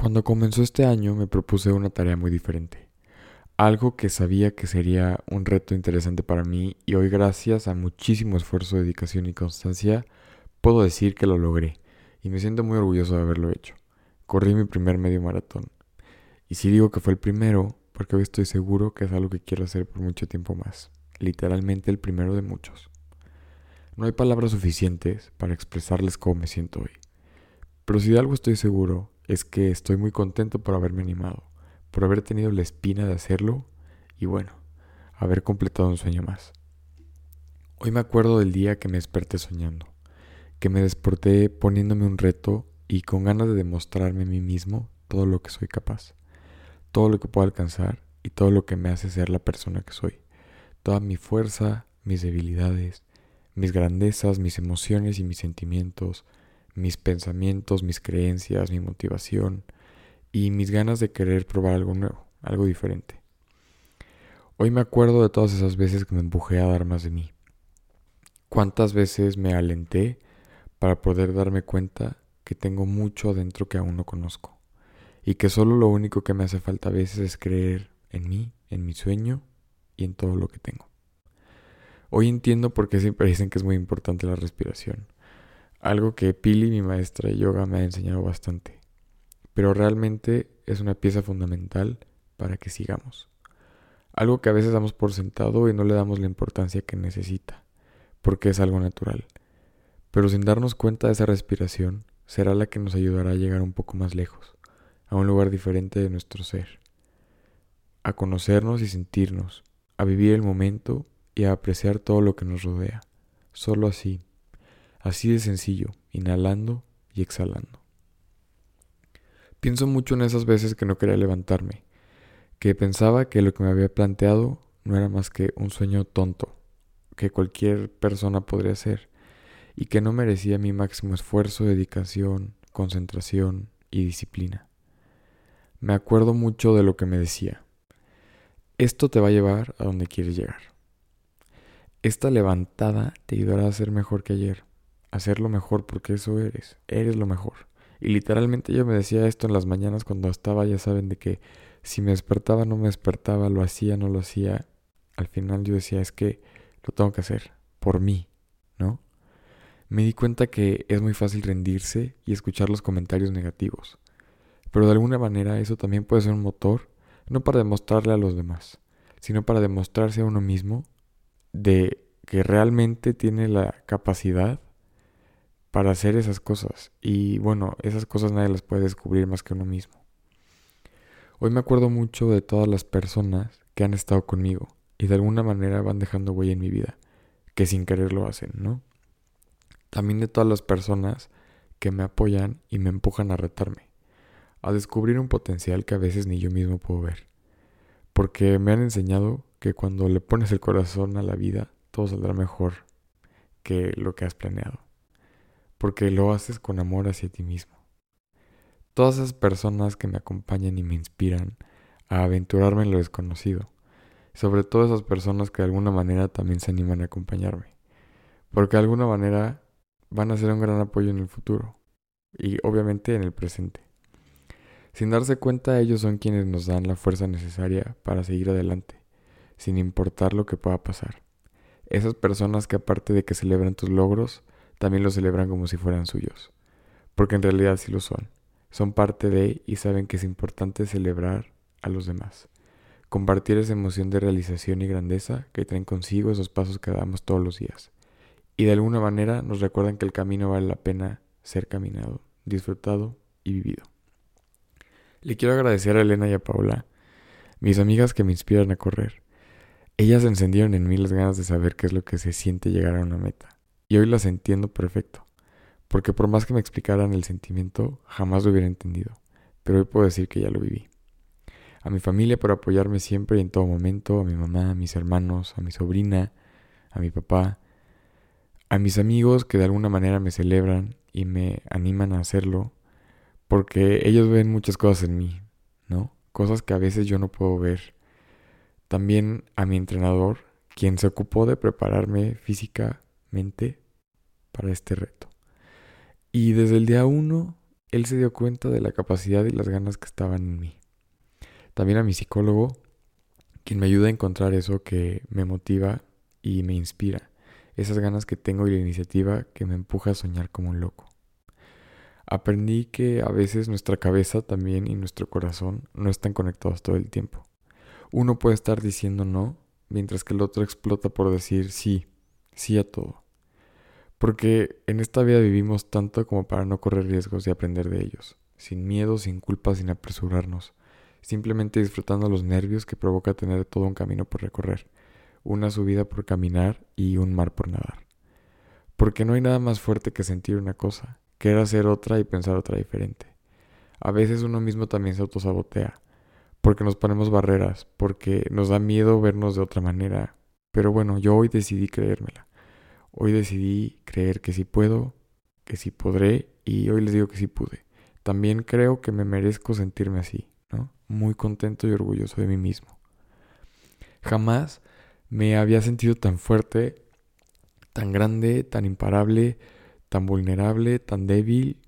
Cuando comenzó este año me propuse una tarea muy diferente, algo que sabía que sería un reto interesante para mí y hoy gracias a muchísimo esfuerzo, dedicación y constancia puedo decir que lo logré. Y me siento muy orgulloso de haberlo hecho. Corrí mi primer medio maratón. Y si digo que fue el primero porque hoy estoy seguro que es algo que quiero hacer por mucho tiempo más, literalmente el primero de muchos. No hay palabras suficientes para expresarles cómo me siento hoy, pero si de algo estoy seguro es que estoy muy contento por haberme animado, por haber tenido la espina de hacerlo y bueno, haber completado un sueño más. Hoy me acuerdo del día que me desperté soñando, que me desperté poniéndome un reto y con ganas de demostrarme a mí mismo todo lo que soy capaz, todo lo que puedo alcanzar y todo lo que me hace ser la persona que soy, toda mi fuerza, mis debilidades, mis grandezas, mis emociones y mis sentimientos, mis pensamientos, mis creencias, mi motivación y mis ganas de querer probar algo nuevo, algo diferente. Hoy me acuerdo de todas esas veces que me empujé a dar más de mí. Cuántas veces me alenté para poder darme cuenta que tengo mucho adentro que aún no conozco y que solo lo único que me hace falta a veces es creer en mí, en mi sueño y en todo lo que tengo. Hoy entiendo por qué siempre dicen que es muy importante la respiración algo que Pili, mi maestra de yoga, me ha enseñado bastante. Pero realmente es una pieza fundamental para que sigamos. Algo que a veces damos por sentado y no le damos la importancia que necesita, porque es algo natural. Pero sin darnos cuenta de esa respiración, será la que nos ayudará a llegar un poco más lejos, a un lugar diferente de nuestro ser, a conocernos y sentirnos, a vivir el momento y a apreciar todo lo que nos rodea. Solo así Así de sencillo, inhalando y exhalando. Pienso mucho en esas veces que no quería levantarme, que pensaba que lo que me había planteado no era más que un sueño tonto, que cualquier persona podría hacer, y que no merecía mi máximo esfuerzo, dedicación, concentración y disciplina. Me acuerdo mucho de lo que me decía. Esto te va a llevar a donde quieres llegar. Esta levantada te ayudará a ser mejor que ayer hacerlo mejor porque eso eres, eres lo mejor. Y literalmente yo me decía esto en las mañanas cuando estaba, ya saben, de que si me despertaba, no me despertaba, lo hacía, no lo hacía. Al final yo decía, es que lo tengo que hacer por mí, ¿no? Me di cuenta que es muy fácil rendirse y escuchar los comentarios negativos. Pero de alguna manera eso también puede ser un motor, no para demostrarle a los demás, sino para demostrarse a uno mismo de que realmente tiene la capacidad para hacer esas cosas. Y bueno, esas cosas nadie las puede descubrir más que uno mismo. Hoy me acuerdo mucho de todas las personas que han estado conmigo y de alguna manera van dejando huella en mi vida, que sin querer lo hacen, ¿no? También de todas las personas que me apoyan y me empujan a retarme, a descubrir un potencial que a veces ni yo mismo puedo ver. Porque me han enseñado que cuando le pones el corazón a la vida, todo saldrá mejor que lo que has planeado porque lo haces con amor hacia ti mismo. Todas esas personas que me acompañan y me inspiran a aventurarme en lo desconocido, sobre todo esas personas que de alguna manera también se animan a acompañarme, porque de alguna manera van a ser un gran apoyo en el futuro y obviamente en el presente. Sin darse cuenta, ellos son quienes nos dan la fuerza necesaria para seguir adelante, sin importar lo que pueda pasar. Esas personas que aparte de que celebran tus logros, también lo celebran como si fueran suyos, porque en realidad sí lo son. Son parte de y saben que es importante celebrar a los demás. Compartir esa emoción de realización y grandeza que traen consigo esos pasos que damos todos los días. Y de alguna manera nos recuerdan que el camino vale la pena ser caminado, disfrutado y vivido. Le quiero agradecer a Elena y a Paula, mis amigas que me inspiran a correr. Ellas encendieron en mí las ganas de saber qué es lo que se siente llegar a una meta y hoy las entiendo perfecto, porque por más que me explicaran el sentimiento, jamás lo hubiera entendido, pero hoy puedo decir que ya lo viví. A mi familia por apoyarme siempre y en todo momento, a mi mamá, a mis hermanos, a mi sobrina, a mi papá, a mis amigos que de alguna manera me celebran y me animan a hacerlo, porque ellos ven muchas cosas en mí, ¿no? Cosas que a veces yo no puedo ver. También a mi entrenador, quien se ocupó de prepararme física mente para este reto. Y desde el día uno él se dio cuenta de la capacidad y las ganas que estaban en mí. También a mi psicólogo, quien me ayuda a encontrar eso que me motiva y me inspira, esas ganas que tengo y la iniciativa que me empuja a soñar como un loco. Aprendí que a veces nuestra cabeza también y nuestro corazón no están conectados todo el tiempo. Uno puede estar diciendo no, mientras que el otro explota por decir sí, sí a todo. Porque en esta vida vivimos tanto como para no correr riesgos y aprender de ellos, sin miedo, sin culpa, sin apresurarnos, simplemente disfrutando los nervios que provoca tener todo un camino por recorrer, una subida por caminar y un mar por nadar. Porque no hay nada más fuerte que sentir una cosa, querer hacer otra y pensar otra diferente. A veces uno mismo también se autosabotea, porque nos ponemos barreras, porque nos da miedo vernos de otra manera. Pero bueno, yo hoy decidí creérmela. Hoy decidí creer que sí puedo, que sí podré y hoy les digo que sí pude. También creo que me merezco sentirme así, ¿no? Muy contento y orgulloso de mí mismo. Jamás me había sentido tan fuerte, tan grande, tan imparable, tan vulnerable, tan débil,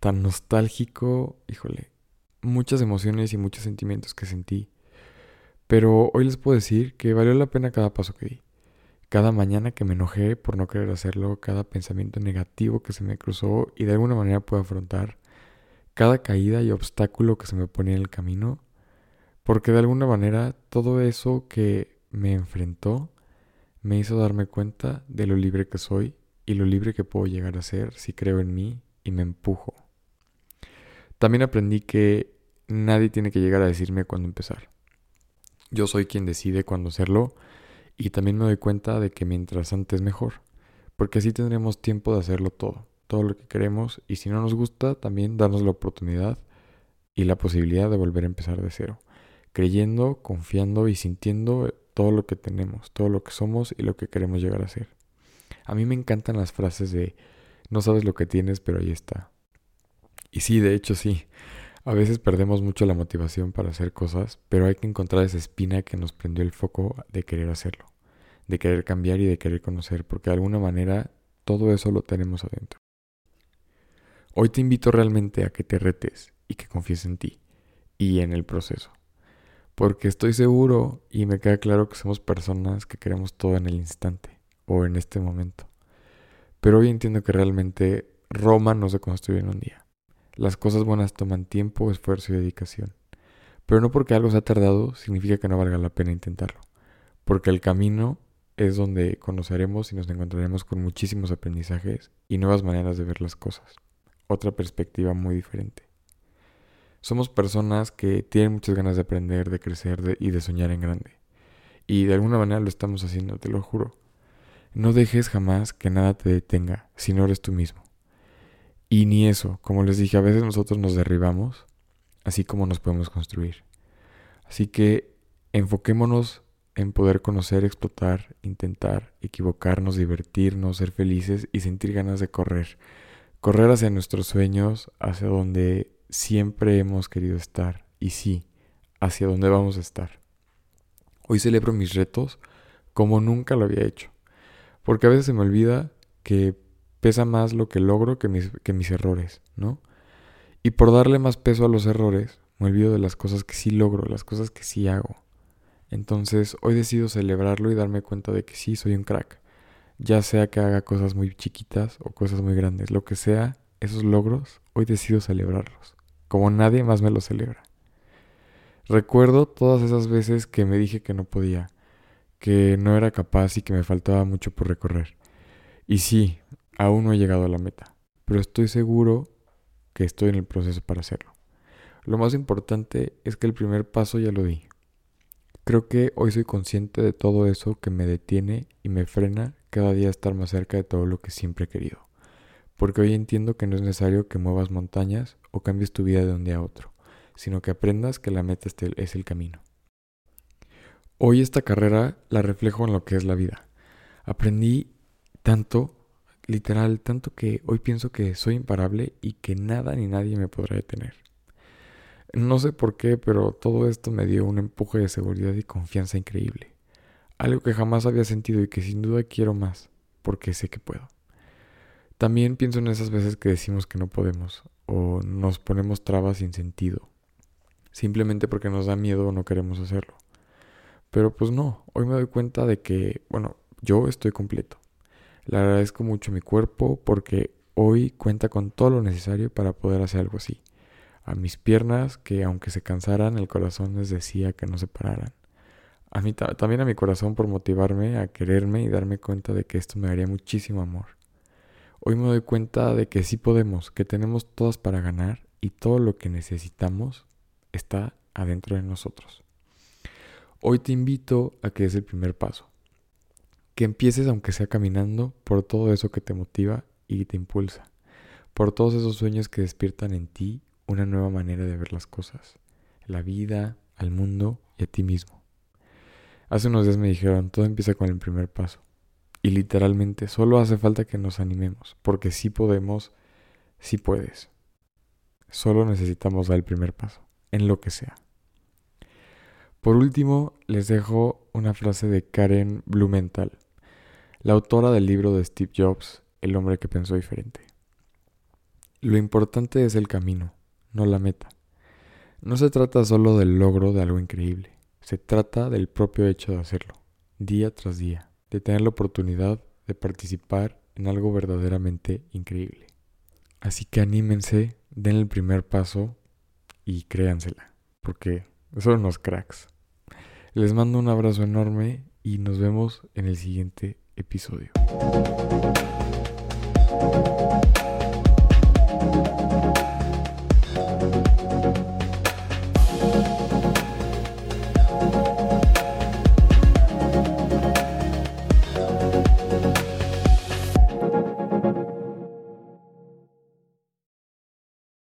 tan nostálgico, híjole, muchas emociones y muchos sentimientos que sentí. Pero hoy les puedo decir que valió la pena cada paso que di. Cada mañana que me enojé por no querer hacerlo, cada pensamiento negativo que se me cruzó y de alguna manera puedo afrontar, cada caída y obstáculo que se me ponía en el camino, porque de alguna manera todo eso que me enfrentó me hizo darme cuenta de lo libre que soy y lo libre que puedo llegar a ser si creo en mí y me empujo. También aprendí que nadie tiene que llegar a decirme cuándo empezar. Yo soy quien decide cuándo hacerlo y también me doy cuenta de que mientras antes mejor, porque así tendremos tiempo de hacerlo todo, todo lo que queremos y si no nos gusta también darnos la oportunidad y la posibilidad de volver a empezar de cero, creyendo, confiando y sintiendo todo lo que tenemos, todo lo que somos y lo que queremos llegar a ser. A mí me encantan las frases de no sabes lo que tienes, pero ahí está. Y sí, de hecho sí. A veces perdemos mucho la motivación para hacer cosas, pero hay que encontrar esa espina que nos prendió el foco de querer hacerlo, de querer cambiar y de querer conocer, porque de alguna manera todo eso lo tenemos adentro. Hoy te invito realmente a que te retes y que confíes en ti y en el proceso, porque estoy seguro y me queda claro que somos personas que queremos todo en el instante o en este momento. Pero hoy entiendo que realmente Roma no se construye en un día las cosas buenas toman tiempo, esfuerzo y dedicación. Pero no porque algo se ha tardado significa que no valga la pena intentarlo. Porque el camino es donde conoceremos y nos encontraremos con muchísimos aprendizajes y nuevas maneras de ver las cosas. Otra perspectiva muy diferente. Somos personas que tienen muchas ganas de aprender, de crecer y de soñar en grande. Y de alguna manera lo estamos haciendo, te lo juro. No dejes jamás que nada te detenga si no eres tú mismo. Y ni eso, como les dije, a veces nosotros nos derribamos, así como nos podemos construir. Así que enfoquémonos en poder conocer, explotar, intentar, equivocarnos, divertirnos, ser felices y sentir ganas de correr. Correr hacia nuestros sueños, hacia donde siempre hemos querido estar. Y sí, hacia donde vamos a estar. Hoy celebro mis retos como nunca lo había hecho. Porque a veces se me olvida que pesa más lo que logro que mis, que mis errores, ¿no? Y por darle más peso a los errores, me olvido de las cosas que sí logro, las cosas que sí hago. Entonces, hoy decido celebrarlo y darme cuenta de que sí soy un crack. Ya sea que haga cosas muy chiquitas o cosas muy grandes, lo que sea, esos logros, hoy decido celebrarlos, como nadie más me los celebra. Recuerdo todas esas veces que me dije que no podía, que no era capaz y que me faltaba mucho por recorrer. Y sí, Aún no he llegado a la meta, pero estoy seguro que estoy en el proceso para hacerlo. Lo más importante es que el primer paso ya lo di. Creo que hoy soy consciente de todo eso que me detiene y me frena cada día a estar más cerca de todo lo que siempre he querido. Porque hoy entiendo que no es necesario que muevas montañas o cambies tu vida de un día a otro, sino que aprendas que la meta es el camino. Hoy esta carrera la reflejo en lo que es la vida. Aprendí tanto literal, tanto que hoy pienso que soy imparable y que nada ni nadie me podrá detener. No sé por qué, pero todo esto me dio un empuje de seguridad y confianza increíble. Algo que jamás había sentido y que sin duda quiero más, porque sé que puedo. También pienso en esas veces que decimos que no podemos, o nos ponemos trabas sin sentido, simplemente porque nos da miedo o no queremos hacerlo. Pero pues no, hoy me doy cuenta de que, bueno, yo estoy completo. Le agradezco mucho a mi cuerpo porque hoy cuenta con todo lo necesario para poder hacer algo así. A mis piernas, que aunque se cansaran, el corazón les decía que no se pararan. A mí también a mi corazón por motivarme a quererme y darme cuenta de que esto me daría muchísimo amor. Hoy me doy cuenta de que sí podemos, que tenemos todas para ganar y todo lo que necesitamos está adentro de nosotros. Hoy te invito a que des el primer paso. Que empieces aunque sea caminando por todo eso que te motiva y te impulsa. Por todos esos sueños que despiertan en ti una nueva manera de ver las cosas. La vida, al mundo y a ti mismo. Hace unos días me dijeron, todo empieza con el primer paso. Y literalmente solo hace falta que nos animemos, porque si podemos, si puedes. Solo necesitamos dar el primer paso, en lo que sea. Por último, les dejo una frase de Karen Blumenthal, la autora del libro de Steve Jobs, El hombre que pensó diferente. Lo importante es el camino, no la meta. No se trata solo del logro de algo increíble, se trata del propio hecho de hacerlo, día tras día de tener la oportunidad de participar en algo verdaderamente increíble. Así que anímense, den el primer paso y créansela, porque son unos cracks. Les mando un abrazo enorme y nos vemos en el siguiente episodio.